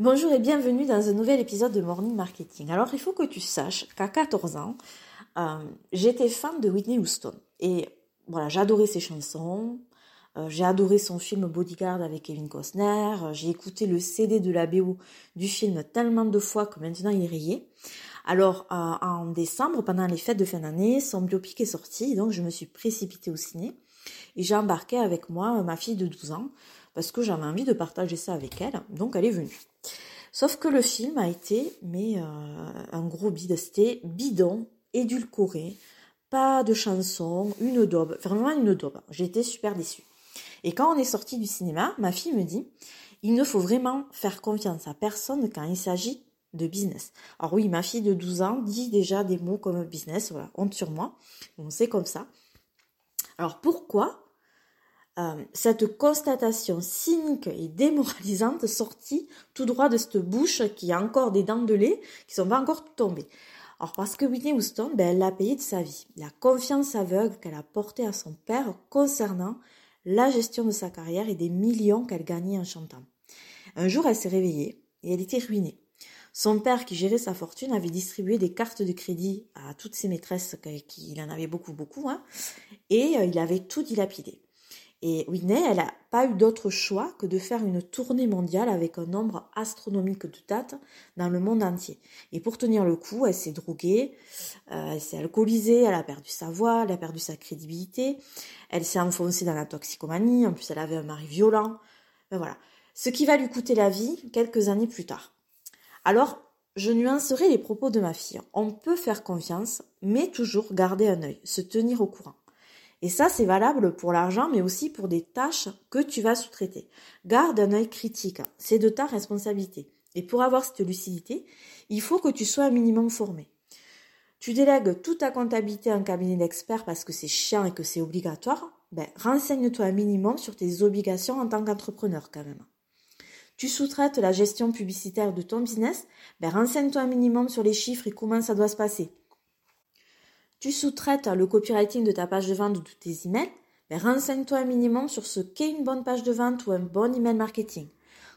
Bonjour et bienvenue dans un nouvel épisode de Morning Marketing. Alors il faut que tu saches qu'à 14 ans, euh, j'étais fan de Whitney Houston. Et voilà, j'adorais ses chansons, euh, j'ai adoré son film Bodyguard avec Kevin Costner, euh, j'ai écouté le CD de la BO du film tellement de fois que maintenant il est rayé. Alors en décembre, pendant les fêtes de fin d'année, son biopic est sorti, donc je me suis précipitée au ciné et j'ai embarqué avec moi ma fille de 12 ans parce que j'avais envie de partager ça avec elle, donc elle est venue. Sauf que le film a été, mais euh, un gros bide, c'était bidon, édulcoré, pas de chanson, une daube, vraiment une daube. J'étais super déçue. Et quand on est sorti du cinéma, ma fille me dit, il ne faut vraiment faire confiance à personne quand il s'agit de business. Alors oui, ma fille de 12 ans dit déjà des mots comme business, voilà, honte sur moi. On sait comme ça. Alors pourquoi euh, cette constatation cynique et démoralisante sortie tout droit de cette bouche qui a encore des dents de lait qui sont pas encore tombées? Alors parce que Whitney Houston, ben, elle l'a payé de sa vie. La confiance aveugle qu'elle a portée à son père concernant la gestion de sa carrière et des millions qu'elle gagnait en chantant. Un jour, elle s'est réveillée et elle était ruinée. Son père, qui gérait sa fortune, avait distribué des cartes de crédit à toutes ses maîtresses, qu'il en avait beaucoup, beaucoup, hein, et euh, il avait tout dilapidé. Et Whitney, elle n'a pas eu d'autre choix que de faire une tournée mondiale avec un nombre astronomique de dates dans le monde entier. Et pour tenir le coup, elle s'est droguée, euh, elle s'est alcoolisée, elle a perdu sa voix, elle a perdu sa crédibilité, elle s'est enfoncée dans la toxicomanie, en plus elle avait un mari violent. Ben voilà. Ce qui va lui coûter la vie quelques années plus tard. Alors, je nuancerai les propos de ma fille. On peut faire confiance, mais toujours garder un œil, se tenir au courant. Et ça, c'est valable pour l'argent, mais aussi pour des tâches que tu vas sous-traiter. Garde un œil critique. C'est de ta responsabilité. Et pour avoir cette lucidité, il faut que tu sois un minimum formé. Tu délègues toute ta comptabilité à un cabinet d'experts parce que c'est chiant et que c'est obligatoire. Ben, renseigne-toi un minimum sur tes obligations en tant qu'entrepreneur quand même. Tu sous-traites la gestion publicitaire de ton business, ben, renseigne-toi un minimum sur les chiffres et comment ça doit se passer tu sous-traites le copywriting de ta page de vente ou de tes emails, mais renseigne-toi un minimum sur ce qu'est une bonne page de vente ou un bon email marketing.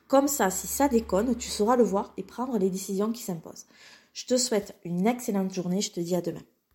Comme ça, si ça déconne, tu sauras le voir et prendre les décisions qui s'imposent. Je te souhaite une excellente journée, je te dis à demain.